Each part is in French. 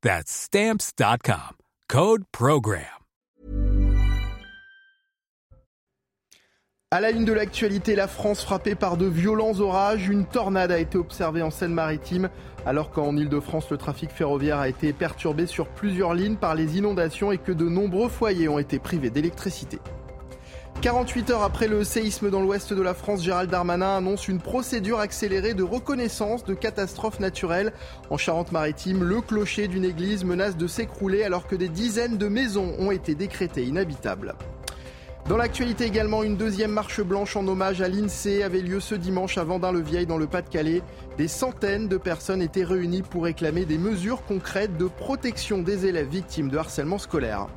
That's Stamps.com. Code Program. À la une de l'actualité, la France frappée par de violents orages. Une tornade a été observée en Seine-Maritime, alors qu'en Ile-de-France, le trafic ferroviaire a été perturbé sur plusieurs lignes par les inondations et que de nombreux foyers ont été privés d'électricité. 48 heures après le séisme dans l'ouest de la France, Gérald Darmanin annonce une procédure accélérée de reconnaissance de catastrophes naturelles. En Charente-Maritime, le clocher d'une église menace de s'écrouler alors que des dizaines de maisons ont été décrétées inhabitables. Dans l'actualité également, une deuxième marche blanche en hommage à l'INSEE avait lieu ce dimanche à Vendin-le-Vieil dans le Pas-de-Calais. Des centaines de personnes étaient réunies pour réclamer des mesures concrètes de protection des élèves victimes de harcèlement scolaire.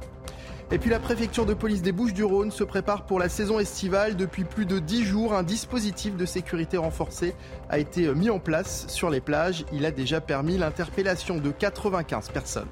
Et puis la préfecture de police des Bouches-du-Rhône se prépare pour la saison estivale. Depuis plus de 10 jours, un dispositif de sécurité renforcé a été mis en place sur les plages. Il a déjà permis l'interpellation de 95 personnes.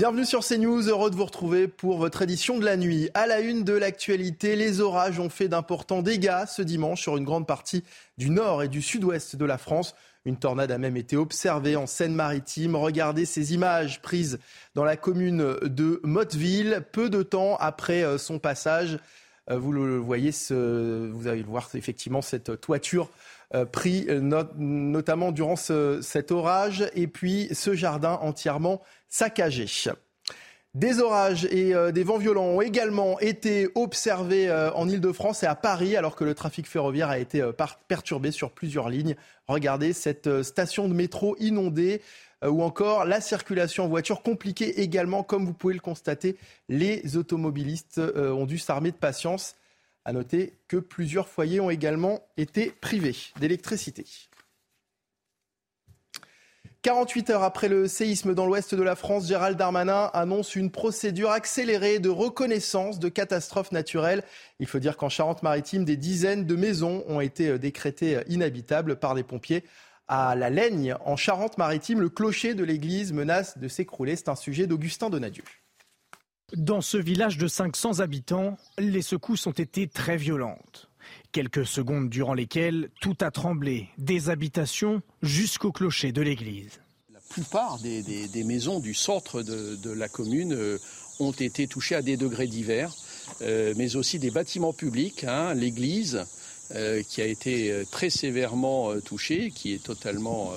Bienvenue sur CNews, heureux de vous retrouver pour votre édition de la nuit. À la une de l'actualité, les orages ont fait d'importants dégâts ce dimanche sur une grande partie du nord et du sud-ouest de la France. Une tornade a même été observée en Seine-Maritime. Regardez ces images prises dans la commune de Motteville, peu de temps après euh, son passage. Euh, vous le voyez, vous allez le voir effectivement cette toiture euh, pris notamment durant cet orage et puis ce jardin entièrement saccagé. Des orages et euh, des vents violents ont également été observés euh, en Ile-de-France et à Paris alors que le trafic ferroviaire a été euh, perturbé sur plusieurs lignes. Regardez cette station de métro inondée ou encore la circulation en voiture compliquée également comme vous pouvez le constater. Les automobilistes ont dû s'armer de patience. À noter que plusieurs foyers ont également été privés d'électricité. 48 heures après le séisme dans l'ouest de la France, Gérald Darmanin annonce une procédure accélérée de reconnaissance de catastrophes naturelles. Il faut dire qu'en Charente-Maritime, des dizaines de maisons ont été décrétées inhabitables par les pompiers. À la Laigne, en Charente-Maritime, le clocher de l'église menace de s'écrouler. C'est un sujet d'Augustin Donadieu. Dans ce village de 500 habitants, les secousses ont été très violentes. Quelques secondes durant lesquelles tout a tremblé, des habitations jusqu'au clocher de l'église. La plupart des, maisons du centre de, la commune euh, ont été touchées à des degrés divers, euh, mais aussi des bâtiments publics, hein, l'église euh, qui a été très sévèrement touchée, qui est totalement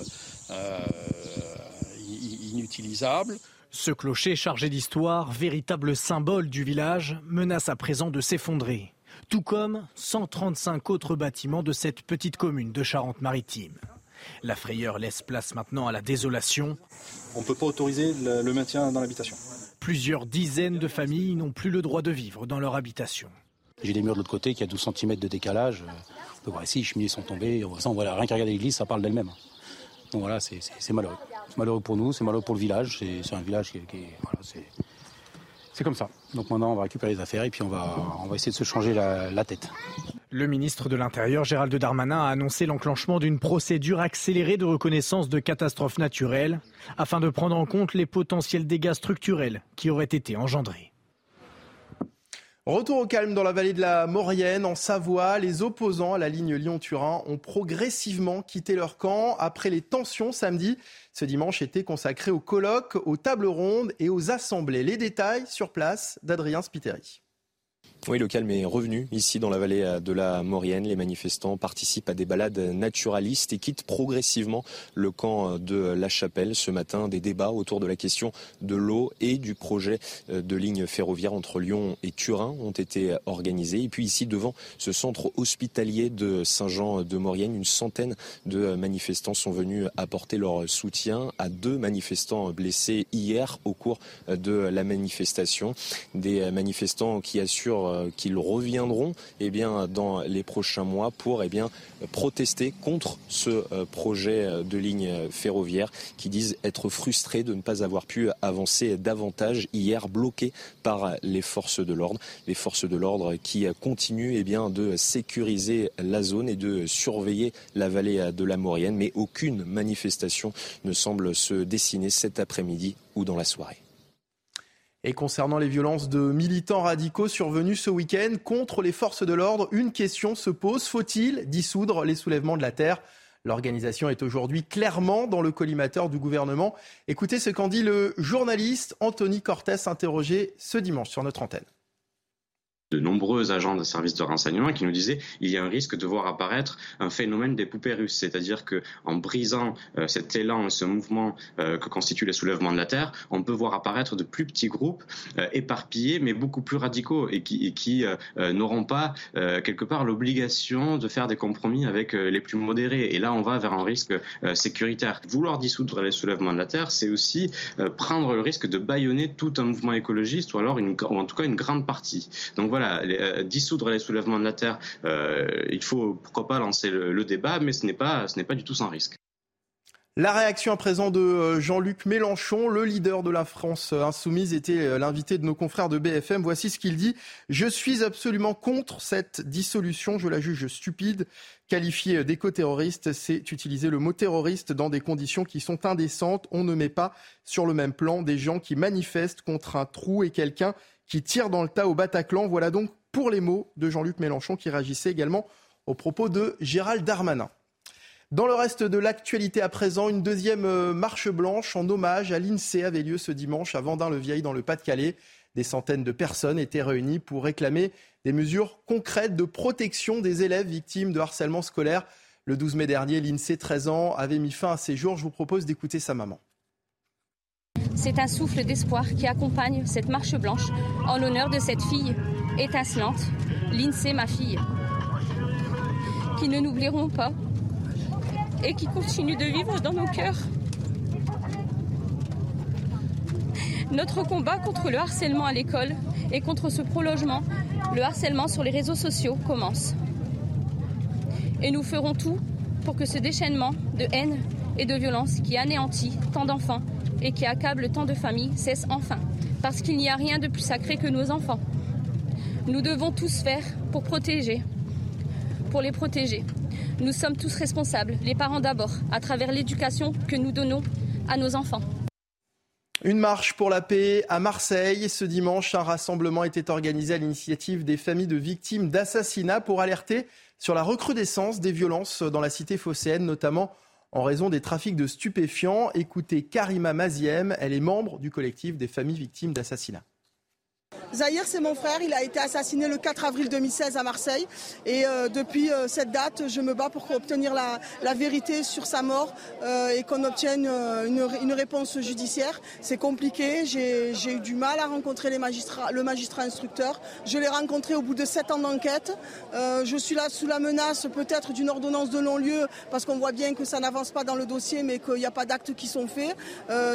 inutilisable. Ce clocher chargé d'histoire, véritable symbole du village, menace à présent de s'effondrer tout comme 135 autres bâtiments de cette petite commune de Charente-Maritime. La frayeur laisse place maintenant à la désolation. On ne peut pas autoriser le maintien dans l'habitation. Plusieurs dizaines de familles n'ont plus le droit de vivre dans leur habitation. J'ai des murs de l'autre côté qui a 12 cm de décalage. On peut voir ici, les cheminées sont tombées. On voit rien qu'à regarder l'église, ça parle d'elle-même. Donc voilà, c'est malheureux. C'est malheureux pour nous, c'est malheureux pour le village. C'est un village qui, qui voilà, c'est comme ça. Donc maintenant, on va récupérer les affaires et puis on va, on va essayer de se changer la, tête. Le ministre de l'Intérieur, Gérald Darmanin, a annoncé l'enclenchement d'une procédure accélérée de reconnaissance de catastrophes naturelles afin de prendre en compte les potentiels dégâts structurels qui auraient été engendrés. Retour au calme dans la vallée de la Maurienne, en Savoie. Les opposants à la ligne Lyon-Turin ont progressivement quitté leur camp après les tensions samedi. Ce dimanche était consacré aux colloques, aux tables rondes et aux assemblées. Les détails sur place d'Adrien Spiteri. Oui, le calme est revenu ici dans la vallée de la Maurienne. Les manifestants participent à des balades naturalistes et quittent progressivement le camp de la Chapelle. Ce matin, des débats autour de la question de l'eau et du projet de ligne ferroviaire entre Lyon et Turin ont été organisés. Et puis ici, devant ce centre hospitalier de Saint-Jean-de-Maurienne, une centaine de manifestants sont venus apporter leur soutien à deux manifestants blessés hier au cours de la manifestation. Des manifestants qui assurent euh, qu'ils reviendront eh bien, dans les prochains mois pour eh bien, protester contre ce euh, projet euh, de ligne ferroviaire qui disent être frustrés de ne pas avoir pu avancer davantage hier bloqués par les forces de l'ordre. Les forces de l'ordre qui continuent eh bien, de sécuriser la zone et de surveiller la vallée de la Maurienne, mais aucune manifestation ne semble se dessiner cet après-midi ou dans la soirée. Et concernant les violences de militants radicaux survenus ce week-end contre les forces de l'ordre, une question se pose. Faut-il dissoudre les soulèvements de la terre? L'organisation est aujourd'hui clairement dans le collimateur du gouvernement. Écoutez ce qu'en dit le journaliste Anthony Cortès interrogé ce dimanche sur notre antenne de nombreux agents de services de renseignement qui nous disaient il y a un risque de voir apparaître un phénomène des poupées russes, c'est-à-dire que en brisant euh, cet élan et ce mouvement euh, que constituent les soulèvements de la terre, on peut voir apparaître de plus petits groupes euh, éparpillés mais beaucoup plus radicaux et qui, n'auront pas quelque part l'obligation de faire des compromis avec les plus modérés. Et là, on va vers un risque sécuritaire. Vouloir dissoudre les soulèvements de la terre, c'est aussi prendre le risque de bâillonner tout un mouvement écologiste ou alors ou en tout cas une grande partie. Donc voilà euh, dissoudre les soulèvements de la terre, euh, il faut pourquoi pas lancer le, débat, mais ce n'est pas, ce pas du tout sans risque. La réaction à présent de euh, Jean-Luc Mélenchon, le leader de la France insoumise, était l'invité de nos confrères de BFM. Voici ce qu'il dit. Je suis absolument contre cette dissolution. Je la juge stupide. Qualifier d'éco-terroriste, c'est utiliser le mot terroriste dans des conditions qui sont indécentes. On ne met pas sur le même plan des gens qui manifestent contre un trou et quelqu'un qui tire dans le tas au Bataclan. Voilà donc pour les mots de Jean-Luc Mélenchon qui réagissait également aux propos de Gérald Darmanin. Dans le reste de l'actualité à présent, une deuxième euh, marche blanche en hommage à l'INSEE avait lieu ce dimanche à Vendin-le-Vieil dans le Pas-de-Calais. Des centaines de personnes étaient réunies pour réclamer des mesures concrètes de protection des élèves victimes de harcèlement scolaire. Le 12 mai dernier, l'INSEE, 13 ans, avait mis fin à ses jours. Je vous propose d'écouter sa maman. C'est un souffle d'espoir qui accompagne cette marche blanche en l'honneur de cette fille étincelante, Lindsay, ma fille, qui ne n'oublieront pas et qui continue de vivre dans nos cœurs. Notre combat contre le harcèlement à l'école et contre ce prolongement, le harcèlement sur les réseaux sociaux commence. Et nous ferons tout pour que ce déchaînement de haine et de violence qui anéantit tant d'enfants et qui accable tant de familles cesse enfin, parce qu'il n'y a rien de plus sacré que nos enfants. Nous devons tous faire pour protéger, pour les protéger. Nous sommes tous responsables, les parents d'abord, à travers l'éducation que nous donnons à nos enfants. Une marche pour la paix à Marseille. Ce dimanche, un rassemblement était organisé à l'initiative des familles de victimes d'assassinats pour alerter sur la recrudescence des violences dans la cité phocéenne, notamment en raison des trafics de stupéfiants. Écoutez Karima Maziem, elle est membre du collectif des familles victimes d'assassinats. Zahir, c'est mon frère. Il a été assassiné le 4 avril 2016 à Marseille. Et euh, depuis euh, cette date, je me bats pour obtenir la, vérité sur sa mort euh, et qu'on obtienne une, réponse judiciaire. C'est compliqué. J'ai eu du mal à rencontrer le magistrat instructeur. Je l'ai rencontré au bout de sept ans d'enquête. je suis là sous la menace peut-être d'une ordonnance de non-lieu parce qu'on voit bien que ça n'avance pas dans le dossier mais qu'il n'y a pas d'actes qui sont faits.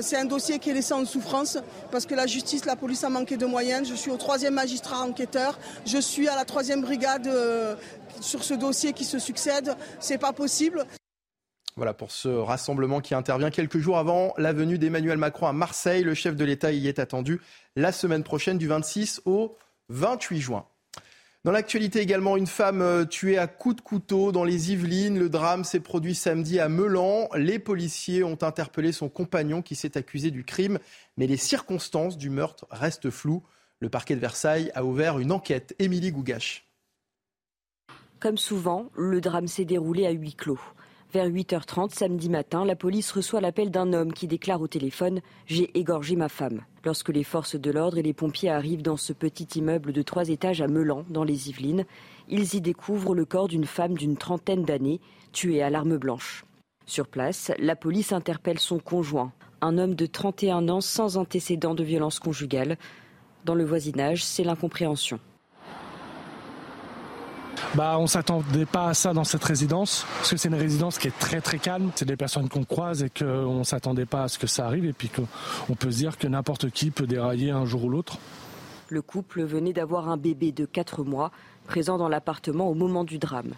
C'est un dossier qui est laissé en souffrance parce que la justice, la police a manqué de moyens. Je suis au troisième magistrat enquêteur. Je suis à la troisième brigade euh, sur ce dossier qui se succède. C'est pas possible. Voilà pour ce rassemblement qui intervient quelques jours avant la venue d'Emmanuel Macron à Marseille. Le chef de l'État y est attendu la semaine prochaine du 26 au 28 juin. Dans l'actualité également, une femme euh, tuée à coups de couteau dans les Yvelines. Le drame s'est produit samedi à Melan. Les policiers ont interpellé son compagnon qui s'est accusé du crime, mais les circonstances du meurtre restent floues. Le parquet de Versailles a ouvert une enquête. Émilie Gougache. Comme souvent, le drame s'est déroulé à huis clos. Vers 8h30 samedi matin, la police reçoit l'appel d'un homme qui déclare au téléphone J'ai égorgé ma femme. Lorsque les forces de l'ordre et les pompiers arrivent dans ce petit immeuble de trois étages à Melan, dans les Yvelines, ils y découvrent le corps d'une femme d'une trentaine d'années, tuée à l'arme blanche. Sur place, la police interpelle son conjoint, un homme de 31 ans sans antécédent de violence conjugale. Dans le voisinage, c'est l'incompréhension. Bah, on s'attendait pas à ça dans cette résidence, parce que c'est une résidence qui est très très calme. C'est des personnes qu'on croise et qu'on s'attendait pas à ce que ça arrive, et puis qu'on peut se dire que n'importe qui peut dérailler un jour ou l'autre. Le couple venait d'avoir un bébé de 4 mois, présent dans l'appartement au moment du drame.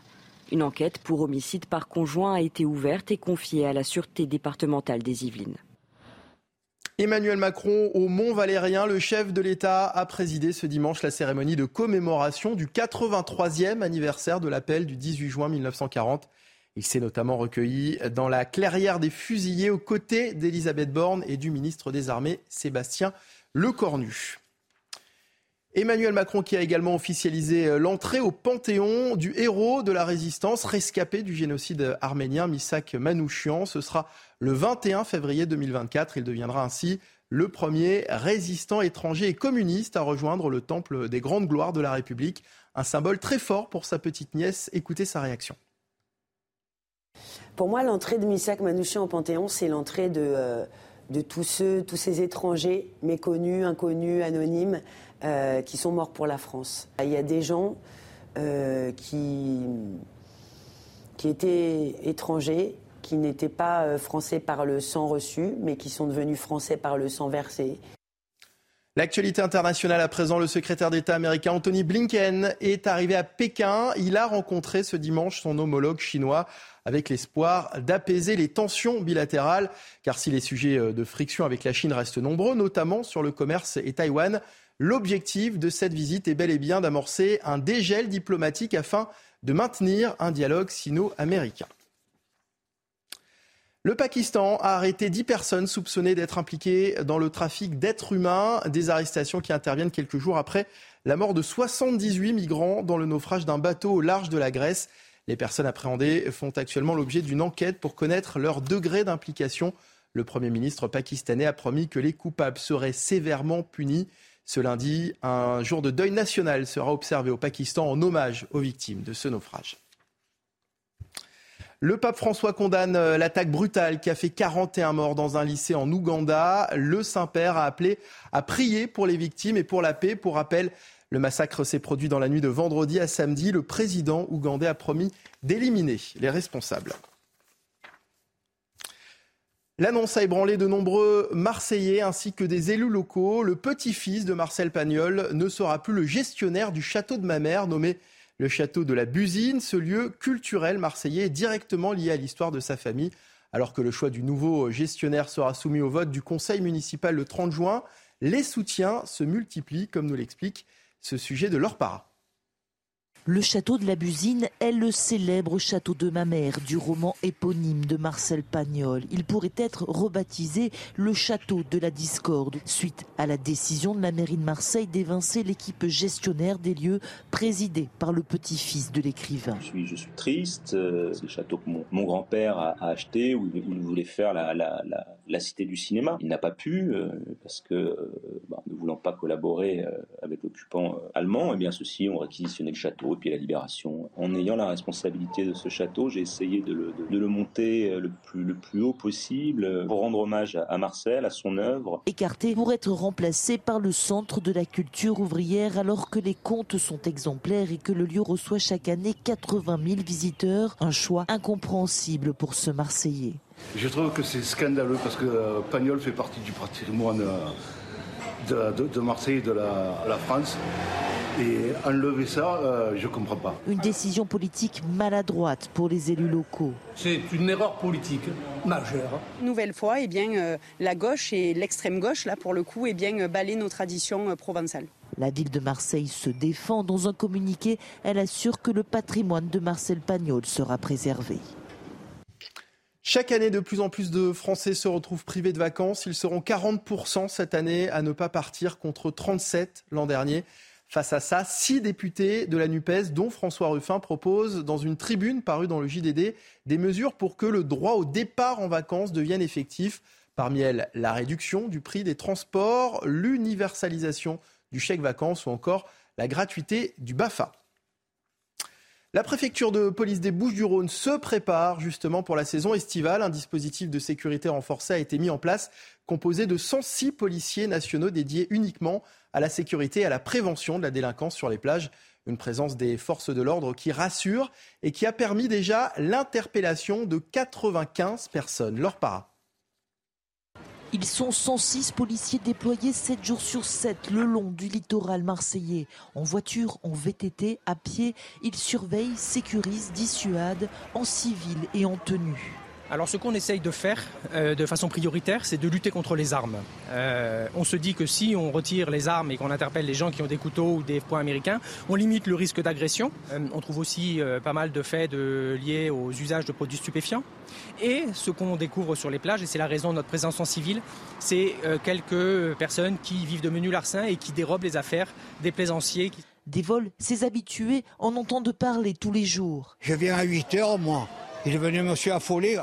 Une enquête pour homicide par conjoint a été ouverte et confiée à la Sûreté départementale des Yvelines. Emmanuel Macron au Mont Valérien, le chef de l'État a présidé ce dimanche la cérémonie de commémoration du 83e anniversaire de l'appel du 18 juin 1940. Il s'est notamment recueilli dans la clairière des fusillés aux côtés d'Elisabeth Borne et du ministre des Armées Sébastien Lecornu. Emmanuel Macron qui a également officialisé l'entrée au Panthéon du héros de la résistance rescapé du génocide arménien, Misak Manouchian. Ce sera le 21 février 2024. Il deviendra ainsi le premier résistant étranger et communiste à rejoindre le temple des grandes gloires de la République. Un symbole très fort pour sa petite nièce. Écoutez sa réaction. Pour moi, l'entrée de Misak Manouchian au Panthéon, c'est l'entrée de, euh, tous ceux, tous ces étrangers méconnus, inconnus, anonymes, euh, qui sont morts pour la France. Il y a des gens euh, qui, qui étaient étrangers, qui n'étaient pas euh, français par le sang reçu, mais qui sont devenus français par le sang versé. L'actualité internationale à présent, le secrétaire d'État américain Anthony Blinken est arrivé à Pékin. Il a rencontré ce dimanche son homologue chinois avec l'espoir d'apaiser les tensions bilatérales. Car si les sujets euh, de friction avec la Chine restent nombreux, notamment sur le commerce et Taïwan, l'objectif de cette visite est bel et bien d'amorcer un dégel diplomatique afin de maintenir un dialogue sino-américain. Le Pakistan a arrêté 10 personnes soupçonnées d'être impliquées dans le trafic d'êtres humains, des arrestations qui interviennent quelques jours après la mort de 78 migrants dans le naufrage d'un bateau au large de la Grèce. Les personnes appréhendées font actuellement l'objet d'une enquête pour connaître leur degré d'implication. Le Premier ministre pakistanais a promis que les coupables seraient sévèrement punis. Ce lundi, un jour de deuil national sera observé au Pakistan en hommage aux victimes de ce naufrage. Le pape François condamne euh, l'attaque brutale qui a fait 41 morts dans un lycée en Ouganda. Le Saint-Père a appelé à prier pour les victimes et pour la paix. Pour rappel, le massacre s'est produit dans la nuit de vendredi à samedi. Le président ougandais a promis d'éliminer les responsables. L'annonce a ébranlé de nombreux Marseillais ainsi que des élus locaux. Le petit-fils de Marcel Pagnol ne sera plus le gestionnaire du château de ma mère, nommé le château de la Busine. Ce lieu culturel marseillais est directement lié à l'histoire de sa famille. Alors que le choix du nouveau gestionnaire sera soumis au vote du conseil municipal le 30 juin, les soutiens se multiplient, comme nous l'explique ce sujet de leur para. Le château de la Busine est le célèbre château de ma mère du roman éponyme de Marcel Pagnol. Il pourrait être rebaptisé le château de la discorde suite à la décision de la mairie de Marseille d'évincer l'équipe gestionnaire des lieux présidée par le petit-fils de l'écrivain. Je suis, je suis triste. Euh, c'est le château que mon, grand-père a, acheté où il, voulait faire la, la, la, cité du cinéma. Il n'a pas pu euh, parce que, euh, bah, ne voulant pas collaborer avec l'occupant allemand, et eh bien ceux-ci ont réquisitionné le château puis la libération. En ayant la responsabilité de ce château, j'ai essayé de le, monter le plus, le plus haut possible pour rendre hommage à, Marcel, à son œuvre. Écarté pour être remplacé par le Centre de la culture ouvrière alors que les comptes sont exemplaires et que le lieu reçoit chaque année 80 000 visiteurs. Un choix incompréhensible pour ce Marseillais. Je trouve que c'est scandaleux parce que euh, Pagnol fait partie du patrimoine euh, de, de, Marseille et de la, la France. Et enlever ça, euh, je ne comprends pas. Une décision politique maladroite pour les élus locaux. C'est une erreur politique majeure. Nouvelle fois, eh bien, euh, la gauche et l'extrême gauche, là pour le coup, eh bien, balaient nos traditions euh, provençales. La ville de Marseille se défend. Dans un communiqué, elle assure que le patrimoine de Marcel Pagnol sera préservé. Chaque année, de plus en plus de Français se retrouvent privés de vacances. Ils seront 40% cette année à ne pas partir contre 37 l'an dernier. Face à ça, six députés de la NUPES, dont François Ruffin, proposent dans une tribune parue dans le JDD des mesures pour que le droit au départ en vacances devienne effectif. Parmi elles, la réduction du prix des transports, l'universalisation du chèque vacances ou encore la gratuité du BAFA. La préfecture de police des Bouches-du-Rhône se prépare justement pour la saison estivale. Un dispositif de sécurité renforcé a été mis en place, composé de 106 policiers nationaux dédiés uniquement à la sécurité et à la prévention de la délinquance sur les plages. Une présence des forces de l'ordre qui rassure et qui a permis déjà l'interpellation de 95 personnes. Leur para. Ils sont 106 policiers déployés 7 jours sur 7 le long du littoral marseillais. En voiture, en VTT, à pied, ils surveillent, sécurisent, dissuadent, en civil et en tenue. Alors ce qu'on essaye de faire euh, de façon prioritaire, c'est de lutter contre les armes. Euh, on se dit que si on retire les armes et qu'on interpelle les gens qui ont des couteaux ou des poings américains, on limite le risque d'agression. Euh, on trouve aussi pas mal de faits liés aux usages de produits stupéfiants. Et ce qu'on découvre sur les plages, et c'est la raison de notre présence en civil, c'est quelques personnes qui vivent de menus larcins et qui dérobent les affaires des plaisanciers. Des vols, ces habitués en entendent parler tous les jours. Je viens à 8 heures, moi. Il est venu monsieur affolé.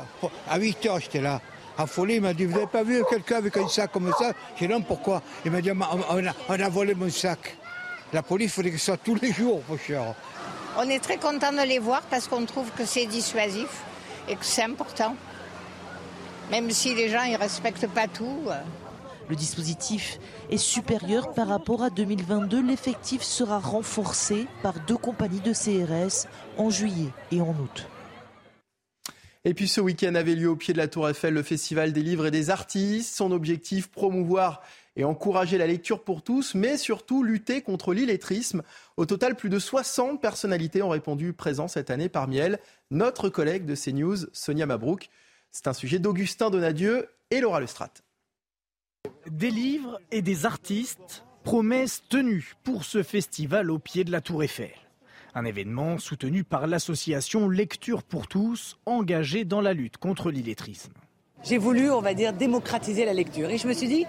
À 8 heures, j'étais là. Affolé, il m'a dit, vous n'avez pas vu quelqu'un avec un sac comme ça? J'ai dit, non, pourquoi? Il m'a dit, on a, volé mon sac. La police, il faudrait que ce soit tous les jours, mon cher. On est très content de les voir parce qu'on trouve que c'est dissuasif et que c'est important. Même si les gens ne respectent pas tout. Euh. Le dispositif est supérieur par rapport à 2022. L'effectif sera renforcé par deux compagnies de CRS en juillet et en août. Et puis ce week-end avait lieu au pied de la Tour Eiffel le Festival des livres et des artistes. Son objectif, promouvoir et encourager la lecture pour tous, mais surtout lutter contre l'illettrisme. Au total, plus de 60 personnalités ont répondu présent cette année. Parmi elles, notre collègue de CNews, Sonia Mabrouk. C'est un sujet d'Augustin Donadieu et Laura Lestrat. Des livres et des artistes, promesses tenues pour ce festival au pied de la Tour Eiffel. Un événement soutenu par l'association Lecture pour tous, engagée dans la lutte contre l'illettrisme. J'ai voulu, on va dire, démocratiser la lecture. Et je me suis dit,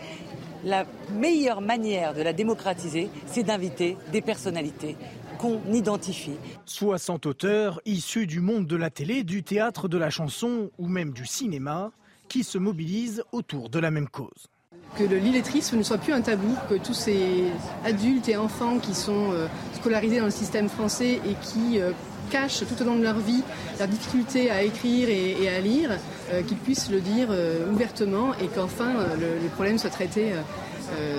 la meilleure manière de la démocratiser, c'est d'inviter des personnalités qu'on identifie. 60 auteurs issus du monde de la télé, du théâtre, de la chanson ou même du cinéma qui se mobilisent autour de la même cause que l'illettrisme ne soit plus un tabou, que tous ces adultes et enfants qui sont euh, scolarisés dans le système français et qui euh, cachent tout au long de leur vie leur difficulté à écrire et, à lire, euh, qu'ils puissent le dire ouvertement et qu'enfin le, le, problème soit traité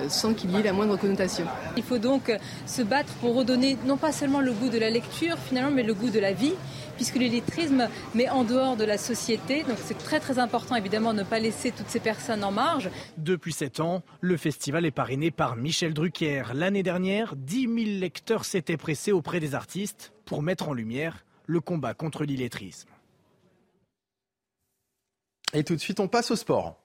sans qu'il y ait la moindre connotation. Il faut donc se battre pour redonner non pas seulement le goût de la lecture finalement, mais le goût de la vie puisque l'illettrisme met en dehors de la société. Donc c'est très très important évidemment de ne pas laisser toutes ces personnes en marge. Depuis sept ans, le festival est parrainé par Michel Drucker. L'année dernière, 10 000 lecteurs s'étaient pressés auprès des artistes pour mettre en lumière le combat contre l'illettrisme. Et tout de suite, on passe au sport.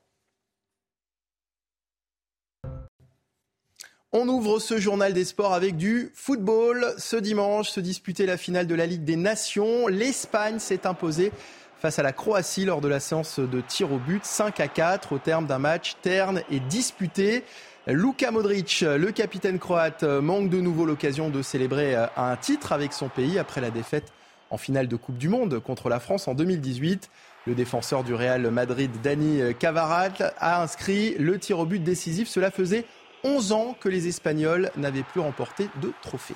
On ouvre ce journal des sports avec du football. Ce dimanche se disputait la finale de la Ligue des Nations. L'Espagne s'est imposée face à la Croatie lors de la séance de tir au but 5 à 4 au terme d'un match terne et disputé. Luka Modric, le capitaine croate, manque de nouveau l'occasion de célébrer un titre avec son pays après la défaite en finale de Coupe du Monde contre la France en 2018. Le défenseur du Real Madrid, Dani Cavarat, a inscrit le tir au but décisif. Cela faisait 11 ans que les Espagnols n'avaient plus remporté de trophée.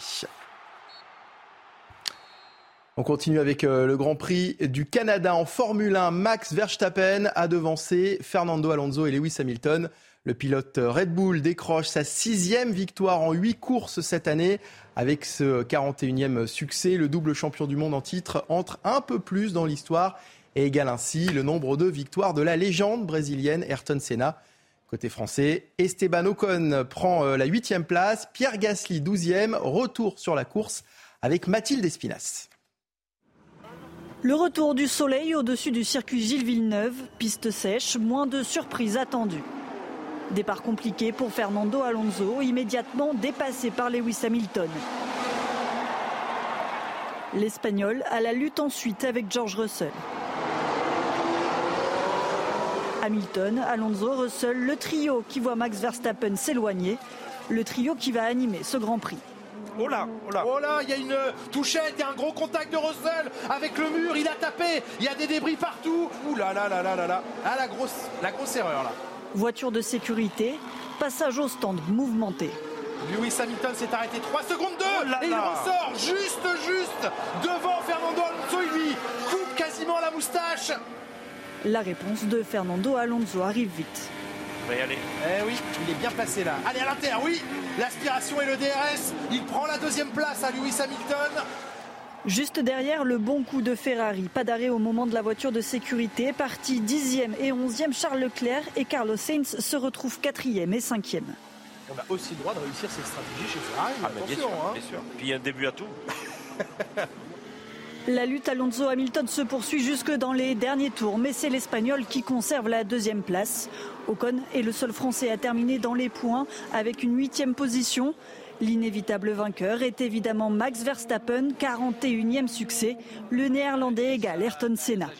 On continue avec euh, le Grand Prix du Canada en Formule 1. Max Verstappen a devancé Fernando Alonso et Lewis Hamilton. Le pilote Red Bull décroche sa sixième victoire en huit courses cette année. Avec ce 41e succès, le double champion du monde en titre entre un peu plus dans l'histoire et égale ainsi le nombre de victoires de la légende brésilienne Ayrton Senna. Côté français, Esteban Ocon prend euh, la huitième place, Pierre Gasly douzième, retour sur la course avec Mathilde Espinas. Le retour du soleil au-dessus du circuit Gilles Villeneuve, piste sèche, moins de surprises attendues. Départ compliqué pour Fernando Alonso, immédiatement dépassé par Lewis Hamilton. L'Espagnol a la lutte ensuite avec George Russell. Hamilton, Alonso, Russell, le trio qui voit Max Verstappen s'éloigner, le trio qui va animer ce Grand Prix. Oh là, oh là. Oh là, il y a une touchette, il y a un gros contact de Russell avec le mur, il a tapé, il y a des débris partout. Ouh là là là là là là. Ah la grosse, la grosse erreur là. Voiture de sécurité, passage au stand mouvementé. Lewis Hamilton s'est arrêté 3 secondes 2 et il ressort juste juste devant Fernando Alonso, il lui coupe quasiment la moustache. La réponse de Fernando Alonso arrive vite. Va y aller. Eh oui, il est bien placé là. Allez à l'intérieur, oui. L'aspiration et le DRS. Il prend la deuxième place à Lewis Hamilton. Juste derrière, le bon coup de Ferrari. Pas d'arrêt au moment de la voiture de sécurité. Parti 10e et 11e, Charles Leclerc et Carlos Sainz se retrouvent 4e et 5e. On a aussi le droit de réussir cette stratégie chez Ferrari. Ah, bien Attention, sûr, hein. bien sûr. Puis il y a un début à tout. La lutte Alonso-Hamilton se poursuit jusque dans les derniers tours, mais c'est l'Espagnol qui conserve la deuxième place. Ocon est le seul Français à terminer dans les points avec une huitième position. L'inévitable vainqueur est évidemment Max Verstappen, 41e succès. Le néerlandais égale Ayrton Senna.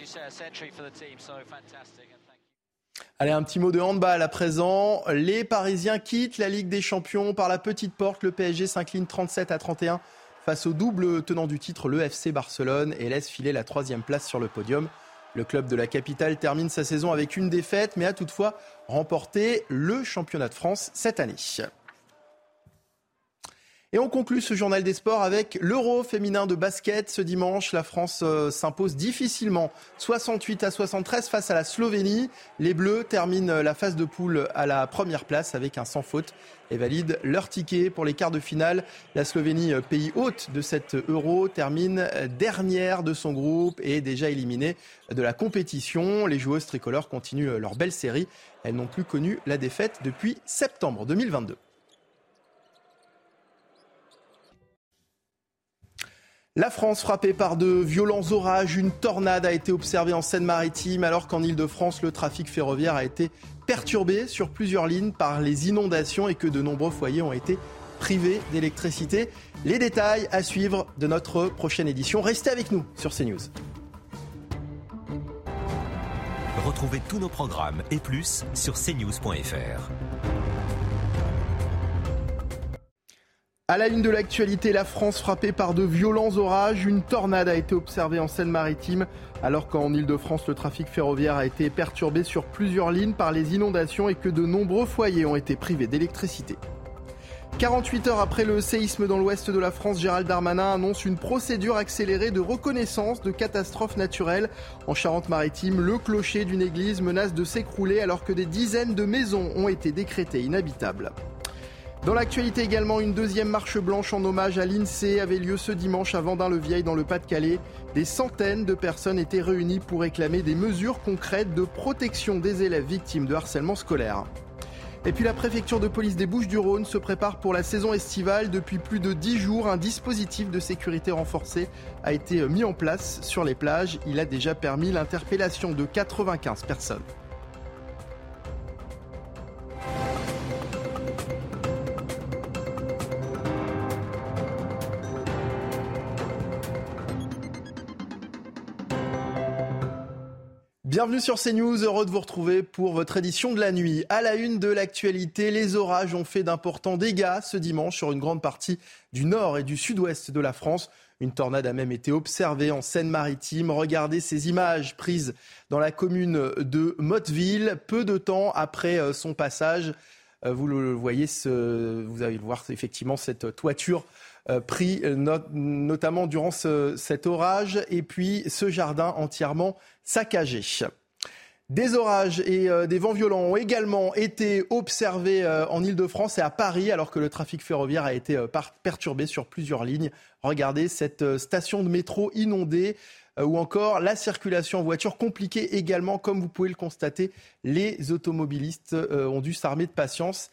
Allez, un petit mot de handball à présent. Les Parisiens quittent la Ligue des Champions par la petite porte. Le PSG s'incline 37 à 31 face au double tenant du titre, le FC Barcelone, et laisse filer la troisième place sur le podium. Le club de la capitale termine sa saison avec une défaite, mais a toutefois remporté le championnat de France cette année. Et on conclut ce journal des sports avec l'Euro féminin de basket. Ce dimanche, la France euh, s'impose difficilement 68 à 73 face à la Slovénie. Les Bleus terminent la phase de poule à la première place avec un sans faute et valident leur ticket pour les quarts de finale. La Slovénie, euh, pays hôte de cette Euro, termine dernière de son groupe et est déjà éliminée de la compétition. Les joueuses tricolores continuent leur belle série. Elles n'ont plus connu la défaite depuis septembre 2022. La France frappée par de violents orages, une tornade a été observée en Seine-Maritime alors qu'en Ile-de-France, le trafic ferroviaire a été perturbé sur plusieurs lignes par les inondations et que de nombreux foyers ont été privés d'électricité. Les détails à suivre de notre prochaine édition. Restez avec nous sur CNews. Retrouvez tous nos programmes et plus sur cnews.fr. À la une de l'actualité, la France frappée par de violents orages. Une tornade a été observée en Seine-Maritime, alors qu'en Ile-de-France, le trafic ferroviaire a été perturbé sur plusieurs lignes par les inondations et que de nombreux foyers ont été privés d'électricité. 48 heures après le séisme dans l'ouest de la France, Gérald Darmanin annonce une procédure accélérée de reconnaissance de catastrophes naturelles. En Charente-Maritime, le clocher d'une église menace de s'écrouler alors que des dizaines de maisons ont été décrétées inhabitables. Dans l'actualité également, une deuxième marche blanche en hommage à l'INSEE avait lieu ce dimanche à Vendin-le-Vieil dans le Pas-de-Calais. Des centaines de personnes étaient réunies pour réclamer des mesures concrètes de protection des élèves victimes de harcèlement scolaire. Et puis la préfecture de police des Bouches-du-Rhône se prépare pour la saison estivale. Depuis plus de 10 jours, un dispositif de sécurité renforcé a été mis en place sur les plages. Il a déjà permis l'interpellation de 95 personnes. Bienvenue sur CNews, heureux de vous retrouver pour votre édition de la nuit. À la une de l'actualité, les orages ont fait d'importants dégâts ce dimanche sur une grande partie du nord et du sud-ouest de la France. Une tornade a même été observée en Seine-Maritime. Regardez ces images prises dans la commune de Motteville, peu de temps après son passage. Vous le voyez, vous allez le voir effectivement cette toiture euh, pris not, notamment durant ce, cet orage et puis ce jardin entièrement saccagé. Des orages et euh, des vents violents ont également été observés euh, en Ile-de-France et à Paris alors que le trafic ferroviaire a été perturbé sur plusieurs lignes. Regardez cette station de métro inondée ou encore la circulation en voiture compliquée également comme vous pouvez le constater. Les automobilistes ont dû s'armer de patience.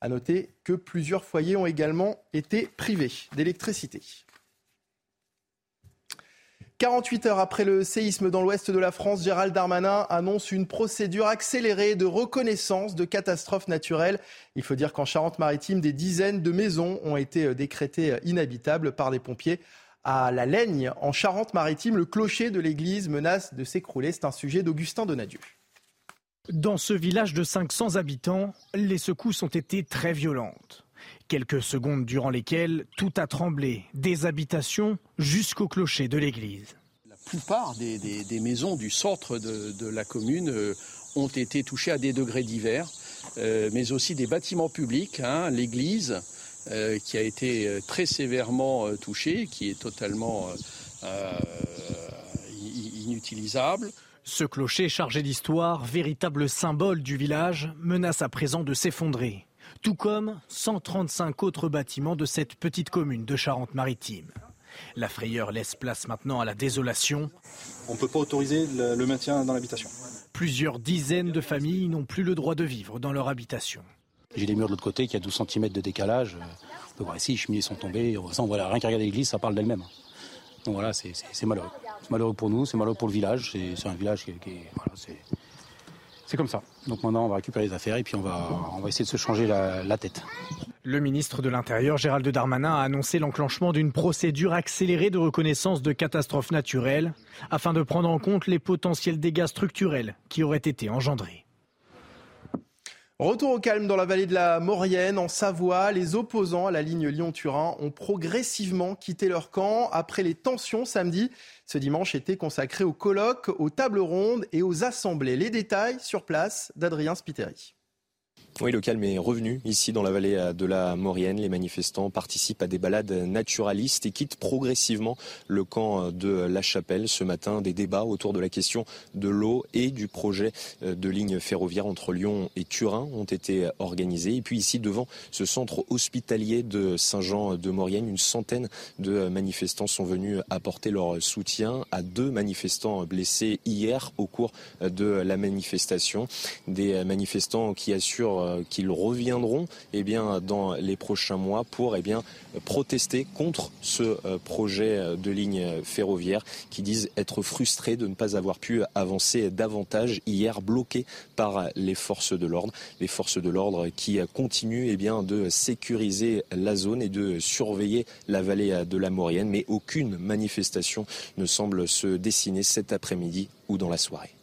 À noter que plusieurs foyers ont également été privés d'électricité. 48 heures après le séisme dans l'ouest de la France, Gérald Darmanin annonce une procédure accélérée de reconnaissance de catastrophes naturelles. Il faut dire qu'en Charente-Maritime, des dizaines de maisons ont été décrétées inhabitables par les pompiers. À la Laigne, en Charente-Maritime, le clocher de l'église menace de s'écrouler. C'est un sujet d'Augustin Donadieu. Dans ce village de 500 habitants, les secousses ont été très violentes. Quelques secondes durant lesquelles tout a tremblé, des habitations jusqu'au clocher de l'église. La plupart des, maisons du centre de, la commune euh, ont été touchées à des degrés divers, euh, mais aussi des bâtiments publics, hein, l'église euh, qui a été très sévèrement touchée, qui est totalement inutilisable. Ce clocher chargé d'histoire, véritable symbole du village, menace à présent de s'effondrer, tout comme 135 autres bâtiments de cette petite commune de Charente-Maritime. La frayeur laisse place maintenant à la désolation. On ne peut pas autoriser le maintien dans l'habitation. Plusieurs dizaines de familles n'ont plus le droit de vivre dans leur habitation. J'ai des murs de l'autre côté qui a 12 cm de décalage. On peut voir ici, les cheminées sont tombées. Voilà, rien qu'à regarder l'église, ça parle d'elle-même. Donc voilà, c'est malheureux. C'est malheureux pour nous, c'est malheureux pour le village. C'est un village qui, qui voilà, c'est comme ça. Donc maintenant, on va récupérer les affaires et puis on va, on va essayer de se changer la, tête. Le ministre de l'Intérieur, Gérald Darmanin, a annoncé l'enclenchement d'une procédure accélérée de reconnaissance de catastrophes naturelles afin de prendre en compte les potentiels dégâts structurels qui auraient été engendrés. Retour au calme dans la vallée de la Maurienne, en Savoie. Les opposants à la ligne Lyon-Turin ont progressivement quitté leur camp après les tensions samedi. Ce dimanche était consacré aux colloques, aux tables rondes et aux assemblées. Les détails sur place d'Adrien Spiteri. Oui, le calme est revenu ici dans la vallée euh, de la Maurienne. Les manifestants participent à des balades naturalistes et quittent progressivement le camp euh, de la Chapelle. Ce matin, des débats autour de la question de l'eau et du projet euh, de ligne ferroviaire entre Lyon et Turin ont été organisés. Et puis ici, devant ce centre hospitalier de Saint-Jean-de-Maurienne, une centaine de manifestants sont venus apporter leur soutien à deux manifestants blessés hier au cours de la manifestation. Des manifestants qui assurent qu'ils reviendront eh bien, dans les prochains mois pour eh protester contre ce euh, projet de ligne ferroviaire qui disent être frustrés de ne pas avoir pu avancer davantage hier bloqués par les forces de l'ordre. Les forces de l'ordre qui continuent eh de sécuriser la zone et de surveiller la vallée de la Maurienne, mais aucune manifestation ne semble se dessiner cet après-midi ou dans la soirée.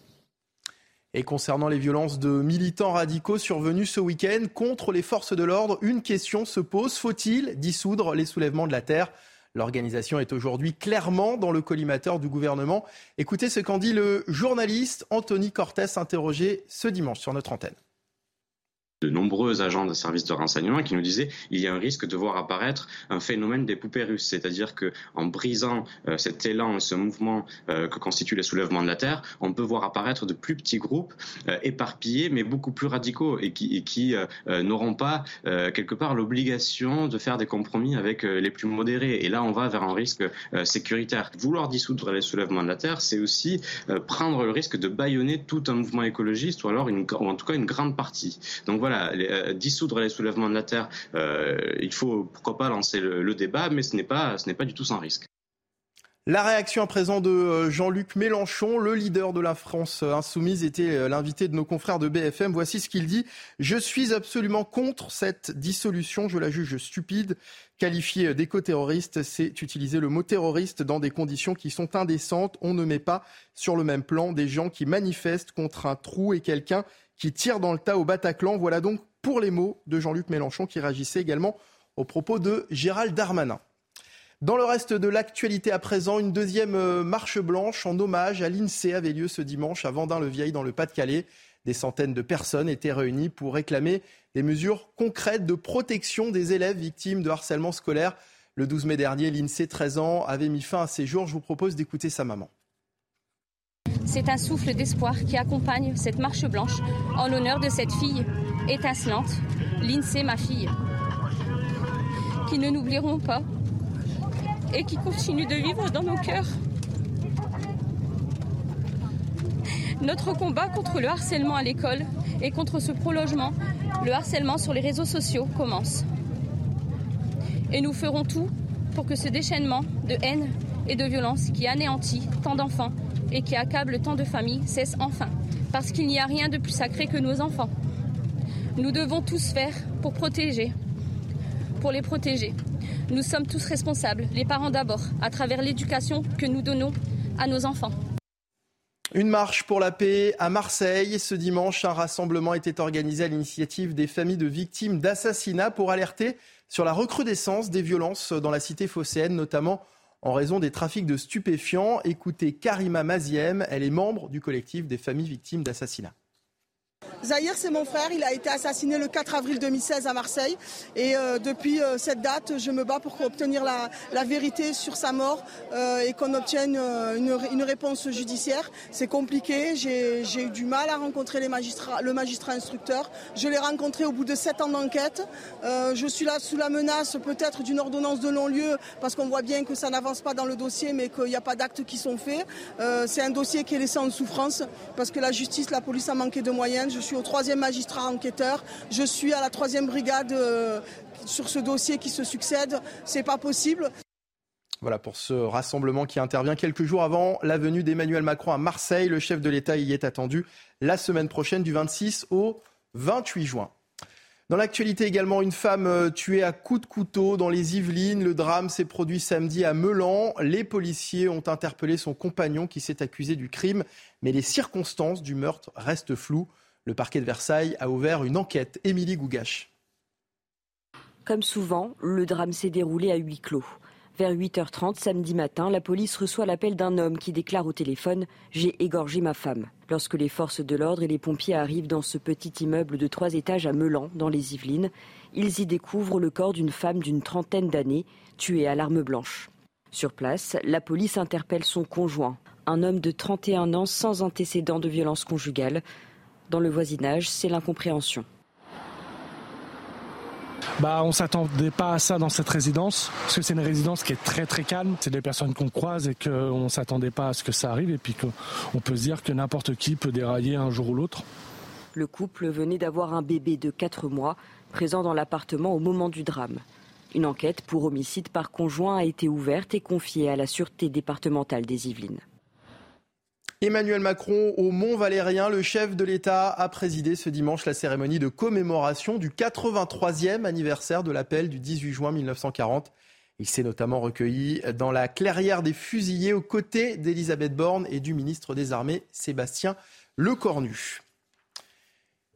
Et concernant les violences de militants radicaux survenus ce week-end contre les forces de l'ordre, une question se pose. Faut-il dissoudre les soulèvements de la terre? L'organisation est aujourd'hui clairement dans le collimateur du gouvernement. Écoutez ce qu'en dit le journaliste Anthony Cortès interrogé ce dimanche sur notre antenne de nombreux agents de services de renseignement qui nous disaient il y a un risque de voir apparaître un phénomène des poupées russes, c'est-à-dire que en brisant euh, cet élan, ce mouvement euh, que constitue les soulèvements de la terre, on peut voir apparaître de plus petits groupes euh, éparpillés mais beaucoup plus radicaux et qui, et n'auront pas quelque part l'obligation de faire des compromis avec les plus modérés. Et là, on va vers un risque sécuritaire. Vouloir dissoudre les soulèvements de la terre, c'est aussi prendre le risque de bâillonner tout un mouvement écologiste ou alors en tout cas une grande partie. Donc euh, dissoudre les soulèvements de la terre, euh, il faut pourquoi pas lancer le, débat, mais ce n'est pas, ce n'est pas du tout sans risque. La réaction à présent de euh, Jean-Luc Mélenchon, le leader de la France insoumise, était l'invité de nos confrères de BFM. Voici ce qu'il dit. Je suis absolument contre cette dissolution. Je la juge stupide. Qualifier d'éco-terroriste, c'est utiliser le mot terroriste dans des conditions qui sont indécentes. On ne met pas sur le même plan des gens qui manifestent contre un trou et quelqu'un qui tire dans le tas au Bataclan. Voilà donc pour les mots de Jean-Luc Mélenchon qui réagissait également aux propos de Gérald Darmanin. Dans le reste de l'actualité à présent, une deuxième euh, marche blanche en hommage à l'INSEE avait lieu ce dimanche à Vendin-le-Vieil dans le Pas-de-Calais. Des centaines de personnes étaient réunies pour réclamer des mesures concrètes de protection des élèves victimes de harcèlement scolaire. Le 12 mai dernier, l'INSEE, 13 ans, avait mis fin à ses jours. Je vous propose d'écouter sa maman. C'est un souffle d'espoir qui accompagne cette marche blanche en l'honneur de cette fille étincelante, l'INSEE, ma fille, qui ne n'oublieront pas et qui continue de vivre dans nos cœurs. Notre combat contre le harcèlement à l'école et contre ce prolongement, le harcèlement sur les réseaux sociaux, commence. Et nous ferons tout pour que ce déchaînement de haine et de violence qui anéantit tant d'enfants et qui accable tant de familles cesse enfin, parce qu'il n'y a rien de plus sacré que nos enfants. Nous devons tous faire pour protéger, pour les protéger. Nous sommes tous responsables, les parents d'abord, à travers l'éducation que nous donnons à nos enfants. Une marche pour la paix à Marseille. Ce dimanche, un rassemblement était organisé à l'initiative des familles de victimes d'assassinats pour alerter sur la recrudescence des violences dans la cité phocéenne, notamment en raison des trafics de stupéfiants. Écoutez Karima Maziem, elle est membre du collectif des familles victimes d'assassinats. Zahir, c'est mon frère. Il a été assassiné le 4 avril 2016 à Marseille. Et euh, depuis euh, cette date, je me bats pour obtenir la, vérité sur sa mort euh, et qu'on obtienne une, réponse judiciaire. C'est compliqué. J'ai eu du mal à rencontrer le magistrat instructeur. Je l'ai rencontré au bout de sept ans d'enquête. je suis là sous la menace peut-être d'une ordonnance de non-lieu parce qu'on voit bien que ça n'avance pas dans le dossier mais qu'il n'y a pas d'actes qui sont faits. c'est un dossier qui est laissé en souffrance parce que la justice, la police a manqué de moyens. Je suis au troisième magistrat enquêteur. Je suis à la troisième brigade euh, sur ce dossier qui se succède. C'est pas possible. Voilà pour ce rassemblement qui intervient quelques jours avant la venue d'Emmanuel Macron à Marseille. Le chef de l'État y est attendu la semaine prochaine du 26 au 28 juin. Dans l'actualité également, une femme euh, tuée à coups de couteau dans les Yvelines. Le drame s'est produit samedi à Melan. Les policiers ont interpellé son compagnon qui s'est accusé du crime, mais les circonstances du meurtre restent floues. Le parquet de Versailles a ouvert une enquête. Émilie Gougache. Comme souvent, le drame s'est déroulé à huis clos. Vers 8h30 samedi matin, la police reçoit l'appel d'un homme qui déclare au téléphone J'ai égorgé ma femme. Lorsque les forces de l'ordre et les pompiers arrivent dans ce petit immeuble de trois étages à Melan, dans les Yvelines, ils y découvrent le corps d'une femme d'une trentaine d'années, tuée à l'arme blanche. Sur place, la police interpelle son conjoint, un homme de 31 ans sans antécédent de violence conjugale, dans le voisinage, c'est l'incompréhension. Bah, on s'attendait pas à ça dans cette résidence, parce que c'est une résidence qui est très très calme. C'est des personnes qu'on croise et qu'on s'attendait pas à ce que ça arrive, et puis qu'on peut se dire que n'importe qui peut dérailler un jour ou l'autre. Le couple venait d'avoir un bébé de 4 mois, présent dans l'appartement au moment du drame. Une enquête pour homicide par conjoint a été ouverte et confiée à la Sûreté départementale des Yvelines. Emmanuel Macron au Mont Valérien, le chef de l'État a présidé ce dimanche la cérémonie de commémoration du 83e anniversaire de l'appel du 18 juin 1940. Il s'est notamment recueilli dans la clairière des fusillés aux côtés d'Elisabeth Borne et du ministre des Armées Sébastien Lecornu.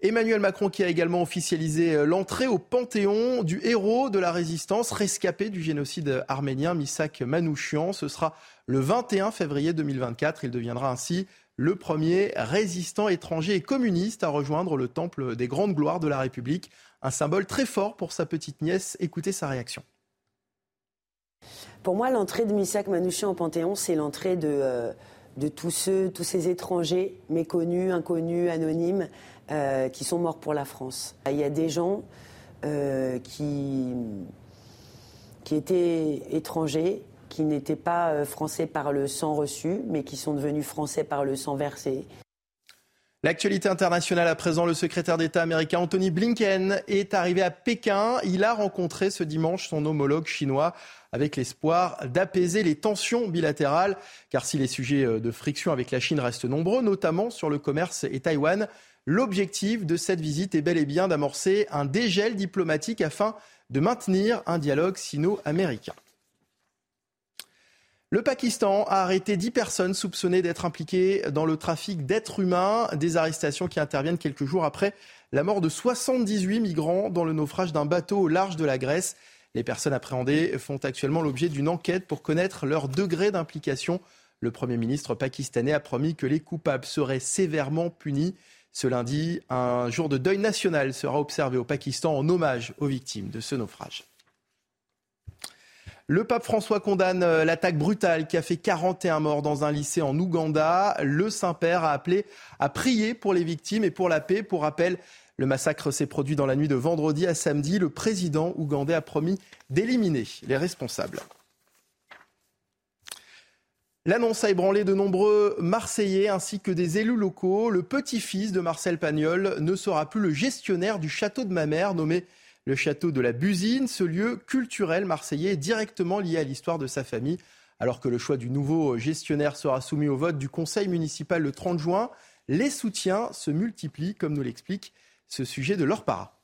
Emmanuel Macron qui a également officialisé euh, l'entrée au Panthéon du héros de la résistance rescapé du génocide arménien, Misak Manouchian. Ce sera le 21 février 2024. Il deviendra ainsi le premier résistant étranger et communiste à rejoindre le temple des grandes gloires de la République. Un symbole très fort pour sa petite nièce. Écoutez sa réaction. Pour moi, l'entrée de Misak Manouchian au Panthéon, c'est l'entrée de, euh, de tous ceux, tous ces étrangers méconnus, inconnus, anonymes, euh, qui sont morts pour la France. Il y a des gens euh, qui, qui étaient étrangers, qui n'étaient pas euh, français par le sang reçu, mais qui sont devenus français par le sang versé. L'actualité internationale à présent, le secrétaire d'État américain Anthony Blinken est arrivé à Pékin. Il a rencontré ce dimanche son homologue chinois avec l'espoir d'apaiser les tensions bilatérales. Car si les sujets de friction avec la Chine restent nombreux, notamment sur le commerce et Taïwan, L'objectif de cette visite est bel et bien d'amorcer un dégel diplomatique afin de maintenir un dialogue sino-américain. Le Pakistan a arrêté 10 personnes soupçonnées d'être impliquées dans le trafic d'êtres humains, des arrestations qui interviennent quelques jours après la mort de 78 migrants dans le naufrage d'un bateau au large de la Grèce. Les personnes appréhendées font actuellement l'objet d'une enquête pour connaître leur degré d'implication. Le Premier ministre pakistanais a promis que les coupables seraient sévèrement punis. Ce lundi, un jour de deuil national sera observé au Pakistan en hommage aux victimes de ce naufrage. Le pape François condamne euh, l'attaque brutale qui a fait 41 morts dans un lycée en Ouganda. Le Saint-Père a appelé à prier pour les victimes et pour la paix. Pour rappel, le massacre s'est produit dans la nuit de vendredi à samedi. Le président ougandais a promis d'éliminer les responsables. L'annonce a ébranlé de nombreux Marseillais ainsi que des élus locaux. Le petit-fils de Marcel Pagnol ne sera plus le gestionnaire du château de ma mère, nommé le château de la Busine. Ce lieu culturel marseillais est directement lié à l'histoire de sa famille. Alors que le choix du nouveau gestionnaire sera soumis au vote du conseil municipal le 30 juin, les soutiens se multiplient, comme nous l'explique ce sujet de leur para.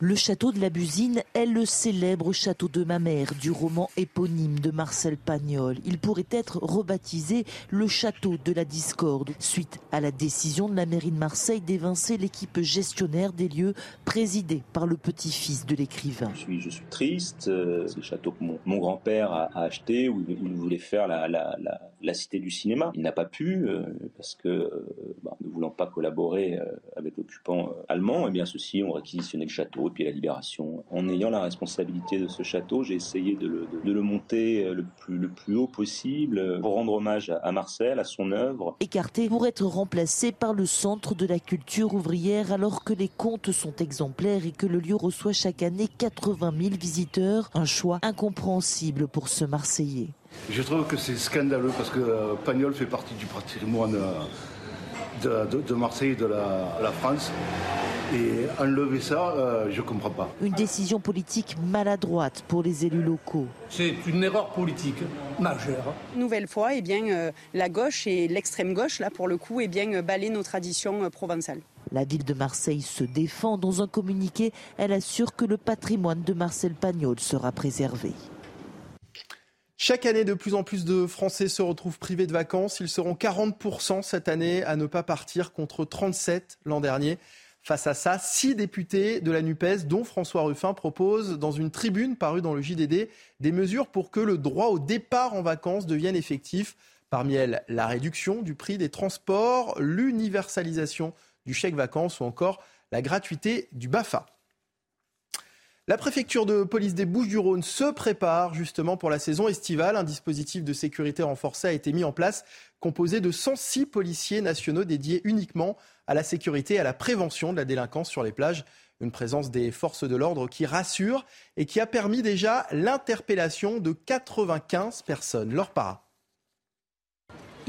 Le château de la Busine est le célèbre château de ma mère du roman éponyme de Marcel Pagnol. Il pourrait être rebaptisé le château de la discorde suite à la décision de la mairie de Marseille d'évincer l'équipe gestionnaire des lieux présidée par le petit-fils de l'écrivain. Je suis, triste. Euh, c'est le château que mon, grand-père a, acheté où il, voulait faire la, cité du cinéma. Il n'a pas pu euh, parce que, euh, bah, ne voulant pas collaborer avec l'occupant allemand, eh bien ceux-ci ont réquisitionné le château et puis la libération. En ayant la responsabilité de ce château, j'ai essayé de le, de, de le, monter euh, le plus, le plus haut possible pour rendre hommage à Marcel, à son œuvre. Écarté pour être remplacé par le Centre de la culture ouvrière alors que les comptes sont exemplaires et que le lieu reçoit chaque année 80 000 visiteurs. Un choix incompréhensible pour ce Marseillais. Je trouve que c'est scandaleux parce que euh, Pagnol fait partie du patrimoine euh, de, de, de Marseille et de la, la France. Et enlever ça, euh, je ne comprends pas. Une décision politique maladroite pour les élus locaux. C'est une erreur politique majeure. Nouvelle fois, eh bien, euh, la gauche et l'extrême gauche, là pour le coup, eh bien, balaient nos traditions euh, provençales. La ville de Marseille se défend. Dans un communiqué, elle assure que le patrimoine de Marcel Pagnol sera préservé. Chaque année, de plus en plus de Français se retrouvent privés de vacances. Ils seront 40% cette année à ne pas partir contre 37 l'an dernier. Face à ça, six députés de la NUPES, dont François Ruffin, proposent dans une tribune parue dans le JDD des mesures pour que le droit au départ en vacances devienne effectif. Parmi elles, la réduction du prix des transports, l'universalisation du chèque vacances ou encore la gratuité du BAFA. La préfecture de police des Bouches-du-Rhône se prépare justement pour la saison estivale. Un dispositif de sécurité renforcé a été mis en place, composé de 106 policiers nationaux dédiés uniquement à la sécurité et à la prévention de la délinquance sur les plages. Une présence des forces de l'ordre qui rassure et qui a permis déjà l'interpellation de 95 personnes. Leur para.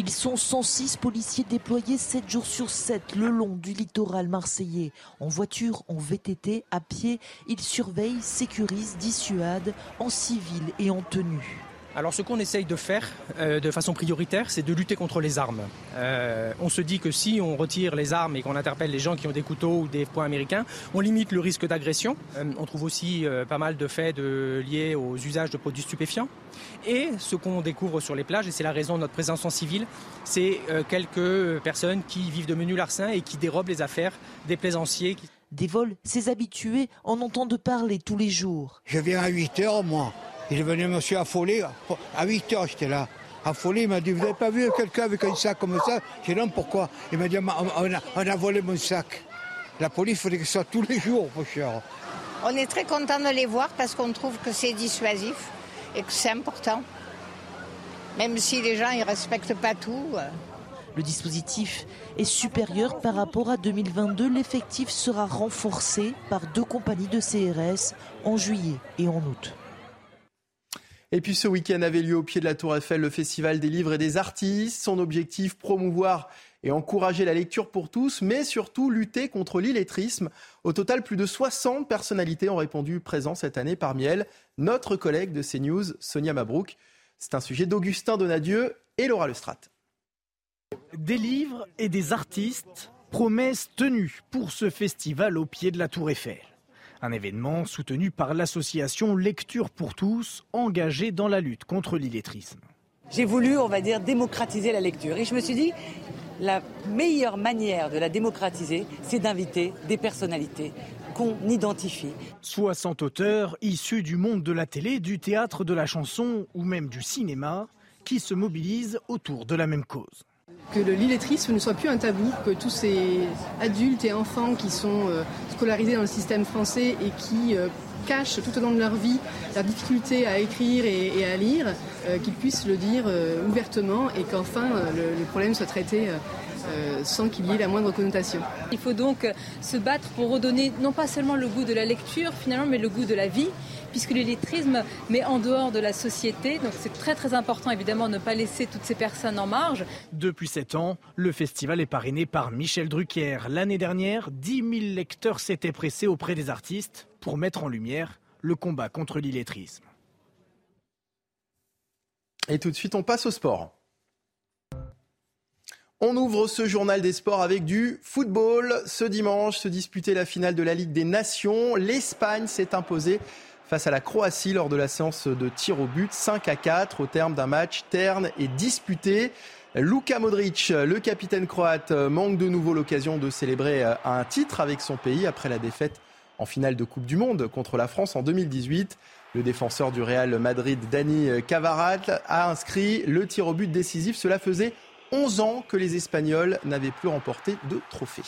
Ils sont 106 policiers déployés 7 jours sur 7 le long du littoral marseillais. En voiture, en VTT, à pied, ils surveillent, sécurisent, dissuadent, en civil et en tenue. Alors ce qu'on essaye de faire euh, de façon prioritaire, c'est de lutter contre les armes. Euh, on se dit que si on retire les armes et qu'on interpelle les gens qui ont des couteaux ou des poings américains, on limite le risque d'agression. Euh, on trouve aussi euh, pas mal de faits de, liés aux usages de produits stupéfiants. Et ce qu'on découvre sur les plages, et c'est la raison de notre présence en civil, c'est euh, quelques personnes qui vivent de menus larcins et qui dérobent les affaires des plaisanciers. Qui... Des vols, ces habitués en entendent parler tous les jours. Je viens à 8 heures, moi. Il est venu monsieur affolé. À 8 heures, j'étais là. Affolé, il m'a dit Vous n'avez pas vu quelqu'un avec un sac comme ça? J'ai dit Non, pourquoi? Il m'a dit on a, on a, volé mon sac. La police, il faudrait que ce soit tous les jours, mon cher. On est très content de les voir parce qu'on trouve que c'est dissuasif et que c'est important. Même si les gens ne respectent pas tout. Le dispositif est supérieur par rapport à 2022. L'effectif sera renforcé par deux compagnies de CRS en juillet et en août. Et puis ce week-end avait lieu au pied de la Tour Eiffel le Festival des livres et des artistes. Son objectif, promouvoir et encourager la lecture pour tous, mais surtout lutter contre l'illettrisme. Au total, plus de 60 personnalités ont répondu présents cette année. Parmi elles, notre collègue de CNews, Sonia Mabrouk. C'est un sujet d'Augustin Donadieu et Laura Lestrade. Des livres et des artistes, promesses tenues pour ce festival au pied de la Tour Eiffel. Un événement soutenu par l'association Lecture pour tous, engagée dans la lutte contre l'illettrisme. J'ai voulu, on va dire, démocratiser la lecture. Et je me suis dit, la meilleure manière de la démocratiser, c'est d'inviter des personnalités qu'on identifie. 60 auteurs issus du monde de la télé, du théâtre, de la chanson ou même du cinéma qui se mobilisent autour de la même cause que l'illettrisme ne soit plus un tabou, que tous ces adultes et enfants qui sont euh, scolarisés dans le système français et qui euh, cachent tout au long de leur vie leur difficulté à écrire et, à lire, euh, qu'ils puissent le dire ouvertement et qu'enfin le, problème soit traité sans qu'il y ait la moindre connotation. Il faut donc se battre pour redonner non pas seulement le goût de la lecture finalement, mais le goût de la vie puisque l'illettrisme met en dehors de la société. Donc c'est très très important évidemment de ne pas laisser toutes ces personnes en marge. Depuis sept ans, le festival est parrainé par Michel Drucker. L'année dernière, 10 000 lecteurs s'étaient pressés auprès des artistes pour mettre en lumière le combat contre l'illettrisme. Et tout de suite, on passe au sport. On ouvre ce journal des sports avec du football. Ce dimanche se disputait la finale de la Ligue des Nations. L'Espagne s'est imposée face à la Croatie lors de la séance de tir au but 5 à 4 au terme d'un match terne et disputé. Luka Modric, le capitaine croate, manque de nouveau l'occasion de célébrer un titre avec son pays après la défaite en finale de Coupe du Monde contre la France en 2018. Le défenseur du Real Madrid, Dani Cavarat, a inscrit le tir au but décisif. Cela faisait 11 ans que les Espagnols n'avaient plus remporté de trophée.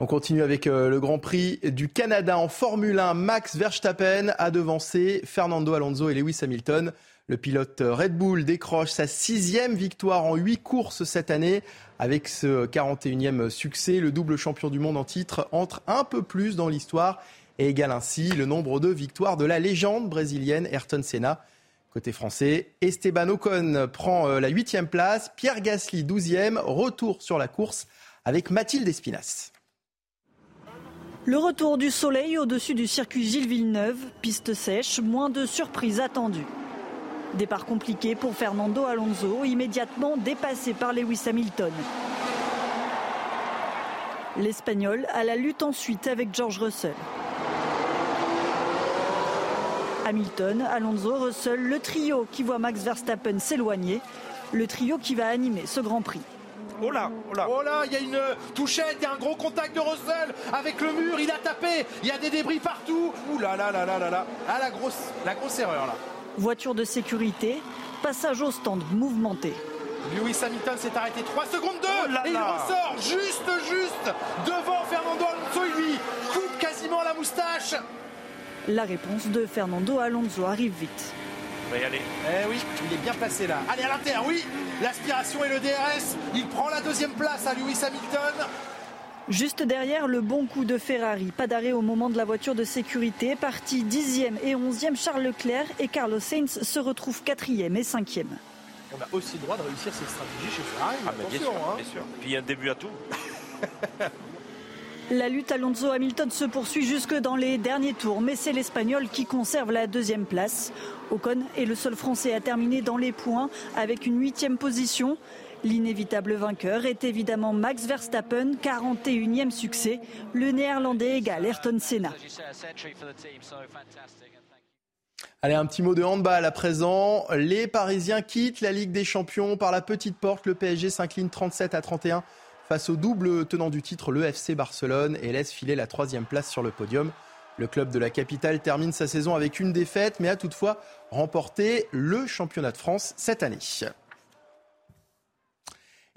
On continue avec euh, le Grand Prix du Canada en Formule 1. Max Verstappen a devancé Fernando Alonso et Lewis Hamilton. Le pilote Red Bull décroche sa sixième victoire en huit courses cette année. Avec ce 41e succès, le double champion du monde en titre entre un peu plus dans l'histoire et égale ainsi le nombre de victoires de la légende brésilienne Ayrton Senna. Côté français, Esteban Ocon prend euh, la huitième place, Pierre Gasly douzième, retour sur la course avec Mathilde Espinas. Le retour du soleil au-dessus du circuit Gilles Villeneuve, piste sèche, moins de surprises attendues. Départ compliqué pour Fernando Alonso, immédiatement dépassé par Lewis Hamilton. L'Espagnol a la lutte ensuite avec George Russell. Hamilton, Alonso, Russell, le trio qui voit Max Verstappen s'éloigner, le trio qui va animer ce Grand Prix. Oh là, oh là. Oh là, il y a une touchette, il y a un gros contact de Russell avec le mur, il a tapé, il y a des débris partout. Ouh là là là là là là. Ah la grosse, la grosse erreur là. Voiture de sécurité, passage au stand mouvementé. Lewis Hamilton s'est arrêté 3 secondes 2 et il ressort juste juste devant Fernando Alonso, il lui coupe quasiment la moustache. La réponse de Fernando Alonso arrive vite. va y aller. Eh oui, il est bien placé là. Allez à l'intérieur, oui. L'aspiration et le DRS. Il prend la deuxième place à Lewis Hamilton. Juste derrière, le bon coup de Ferrari. Pas d'arrêt au moment de la voiture de sécurité. Parti 10e et 11e, Charles Leclerc et Carlos Sainz se retrouvent 4e et 5e. On a aussi le droit de réussir cette stratégie chez Ferrari. Ah, bien sûr, hein. bien sûr. Puis il y a un début à tout. La lutte Alonso-Hamilton se poursuit jusque dans les derniers tours, mais c'est l'Espagnol qui conserve la deuxième place. Ocon est le seul Français à terminer dans les points avec une huitième position. L'inévitable vainqueur est évidemment Max Verstappen, 41e succès. Le néerlandais égale Ayrton Senna. Allez, un petit mot de handball à présent. Les Parisiens quittent la Ligue des Champions par la petite porte. Le PSG s'incline 37 à 31 face au double tenant du titre, le FC Barcelone, et laisse filer la troisième place sur le podium. Le club de la capitale termine sa saison avec une défaite, mais a toutefois remporté le championnat de France cette année.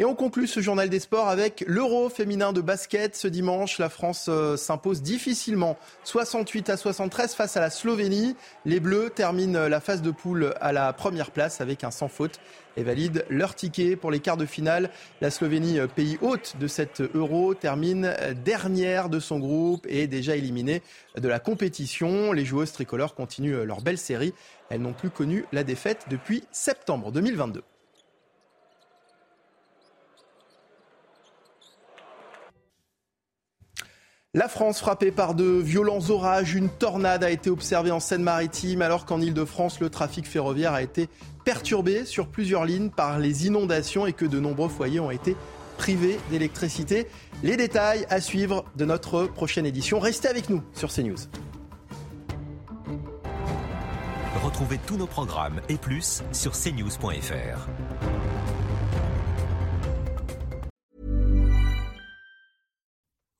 Et on conclut ce journal des sports avec l'Euro féminin de basket. Ce dimanche, la France euh, s'impose difficilement 68 à 73 face à la Slovénie. Les Bleus terminent la phase de poule à la première place avec un sans faute et valident leur ticket pour les quarts de finale. La Slovénie, euh, pays hôte de cette Euro, termine dernière de son groupe et est déjà éliminée de la compétition. Les joueuses tricolores continuent leur belle série. Elles n'ont plus connu la défaite depuis septembre 2022. La France frappée par de violents orages, une tornade a été observée en Seine-Maritime alors qu'en Ile-de-France, le trafic ferroviaire a été perturbé sur plusieurs lignes par les inondations et que de nombreux foyers ont été privés d'électricité. Les détails à suivre de notre prochaine édition. Restez avec nous sur CNews. Retrouvez tous nos programmes et plus sur cnews.fr.